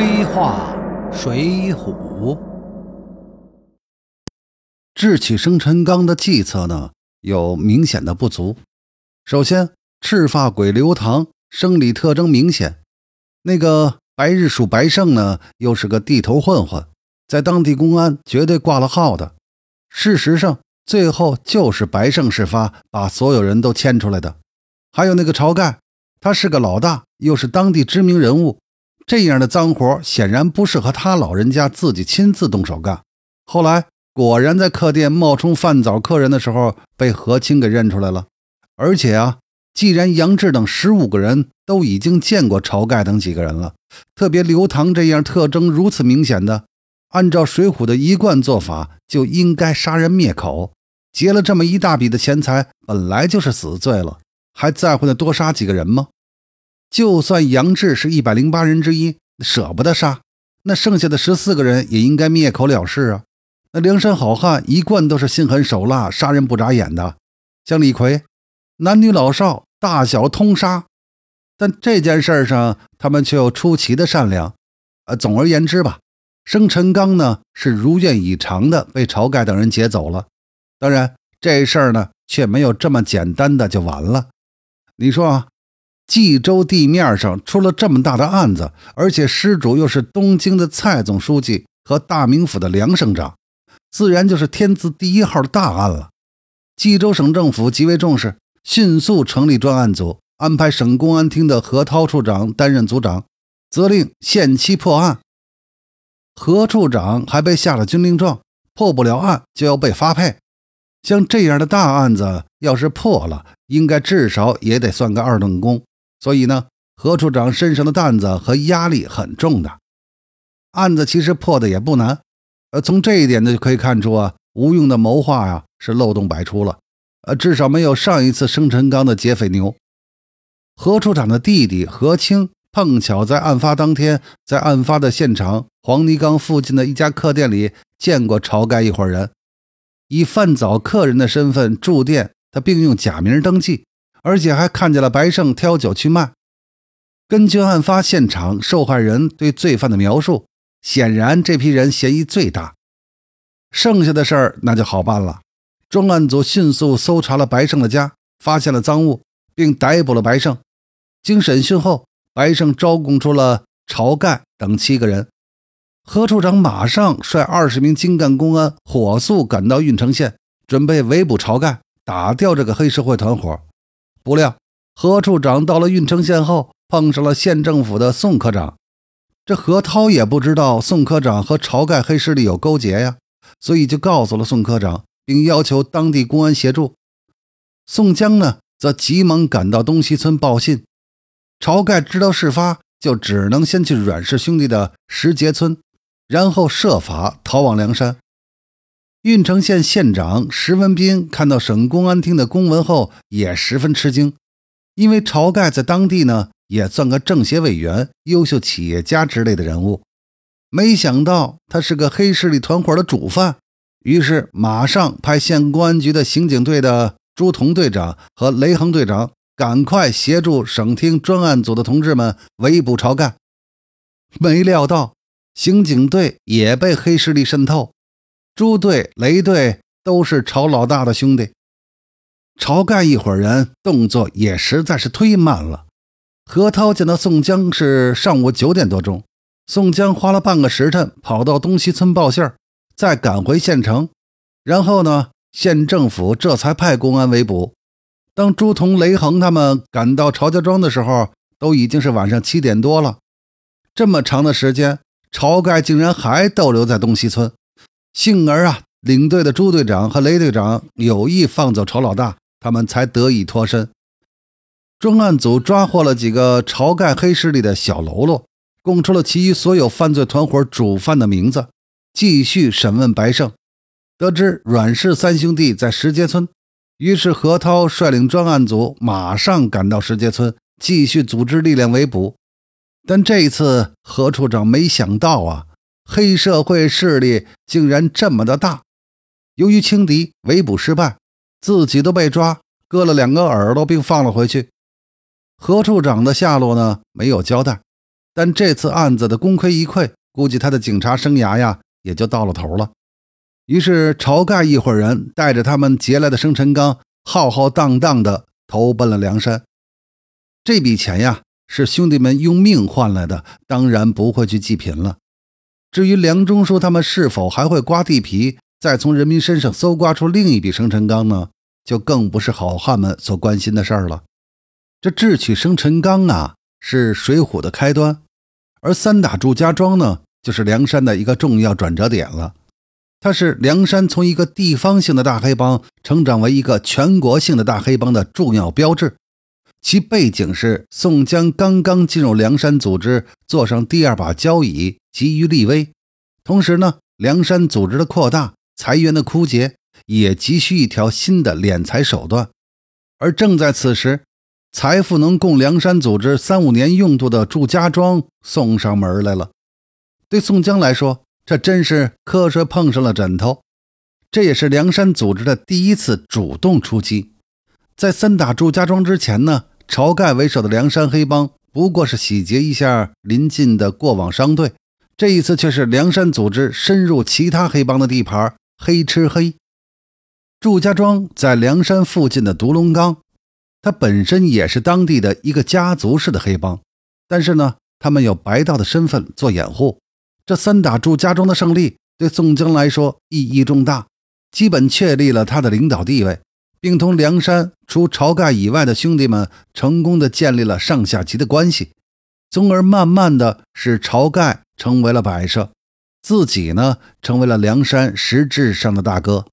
黑话水浒，智取生辰纲的计策呢有明显的不足。首先，赤发鬼刘唐生理特征明显，那个白日鼠白胜呢又是个地头混混，在当地公安绝对挂了号的。事实上，最后就是白胜事发，把所有人都牵出来的。还有那个晁盖，他是个老大，又是当地知名人物。这样的脏活显然不适合他老人家自己亲自动手干。后来果然在客店冒充饭早客人的时候，被何清给认出来了。而且啊，既然杨志等十五个人都已经见过晁盖等几个人了，特别刘唐这样特征如此明显的，按照水浒的一贯做法，就应该杀人灭口。劫了这么一大笔的钱财，本来就是死罪了，还在乎那多杀几个人吗？就算杨志是一百零八人之一，舍不得杀，那剩下的十四个人也应该灭口了事啊！那梁山好汉一贯都是心狠手辣、杀人不眨眼的，像李逵，男女老少大小通杀。但这件事上，他们却又出奇的善良。呃，总而言之吧，生辰纲呢是如愿以偿的被晁盖等人劫走了。当然，这事儿呢却没有这么简单的就完了。你说啊？冀州地面上出了这么大的案子，而且失主又是东京的蔡总书记和大名府的梁省长，自然就是天字第一号的大案了。冀州省政府极为重视，迅速成立专案组，安排省公安厅的何涛处长担任组长，责令限期破案。何处长还被下了军令状，破不了案就要被发配。像这样的大案子，要是破了，应该至少也得算个二等功。所以呢，何处长身上的担子和压力很重的，案子其实破的也不难。呃，从这一点呢就可以看出啊，吴用的谋划呀是漏洞百出了。呃，至少没有上一次生辰纲的劫匪牛。何处长的弟弟何清碰巧在案发当天，在案发的现场黄泥岗附近的一家客店里见过晁盖一伙人，以饭早客人的身份住店，他并用假名登记。而且还看见了白胜挑酒去卖。根据案发现场受害人对罪犯的描述，显然这批人嫌疑最大。剩下的事儿那就好办了。专案组迅速搜查了白胜的家，发现了赃物，并逮捕了白胜。经审讯后，白胜招供出了晁盖等七个人。何处长马上率二十名精干公安火速赶到郓城县，准备围捕晁盖，打掉这个黑社会团伙。不料，何处长到了郓城县后，碰上了县政府的宋科长。这何涛也不知道宋科长和晁盖黑势力有勾结呀，所以就告诉了宋科长，并要求当地公安协助。宋江呢，则急忙赶到东西村报信。晁盖知道事发，就只能先去阮氏兄弟的石碣村，然后设法逃往梁山。郓城县县长石文斌看到省公安厅的公文后，也十分吃惊，因为晁盖在当地呢也算个政协委员、优秀企业家之类的人物，没想到他是个黑势力团伙的主犯，于是马上派县公安局的刑警队的朱同队长和雷恒队长赶快协助省厅专案组的同志们围捕晁盖。没料到，刑警队也被黑势力渗透。朱队、雷队都是晁老大的兄弟，晁盖一伙人动作也实在是忒慢了。何涛见到宋江是上午九点多钟，宋江花了半个时辰跑到东西村报信儿，再赶回县城，然后呢，县政府这才派公安围捕。当朱仝、雷横他们赶到晁家庄的时候，都已经是晚上七点多了。这么长的时间，晁盖竟然还逗留在东西村。幸而啊，领队的朱队长和雷队长有意放走晁老大，他们才得以脱身。专案组抓获了几个晁盖黑势力的小喽啰，供出了其余所有犯罪团伙主犯的名字，继续审问白胜。得知阮氏三兄弟在石碣村，于是何涛率领专案组马上赶到石碣村，继续组织力量围捕。但这一次，何处长没想到啊。黑社会势力竟然这么的大，由于轻敌围捕失败，自己都被抓，割了两个耳朵并放了回去。何处长的下落呢？没有交代，但这次案子的功亏一篑，估计他的警察生涯呀也就到了头了。于是晁盖一伙人带着他们劫来的生辰纲，浩浩荡荡地投奔了梁山。这笔钱呀，是兄弟们用命换来的，当然不会去济贫了。至于梁中书他们是否还会刮地皮，再从人民身上搜刮出另一笔生辰纲呢？就更不是好汉们所关心的事儿了。这智取生辰纲啊，是水浒的开端，而三打祝家庄呢，就是梁山的一个重要转折点了。它是梁山从一个地方性的大黑帮成长为一个全国性的大黑帮的重要标志。其背景是宋江刚刚进入梁山组织，坐上第二把交椅，急于立威。同时呢，梁山组织的扩大，财源的枯竭。也急需一条新的敛财手段，而正在此时，财富能供梁山组织三五年用度的祝家庄送上门来了。对宋江来说，这真是瞌睡碰上了枕头。这也是梁山组织的第一次主动出击。在三打祝家庄之前呢，晁盖为首的梁山黑帮不过是洗劫一下临近的过往商队，这一次却是梁山组织深入其他黑帮的地盘，黑吃黑。祝家庄在梁山附近的独龙岗，它本身也是当地的一个家族式的黑帮，但是呢，他们有白道的身份做掩护。这三打祝家庄的胜利对宋江来说意义重大，基本确立了他的领导地位，并同梁山除晁盖以外的兄弟们成功的建立了上下级的关系，从而慢慢的使晁盖成为了摆设，自己呢成为了梁山实质上的大哥。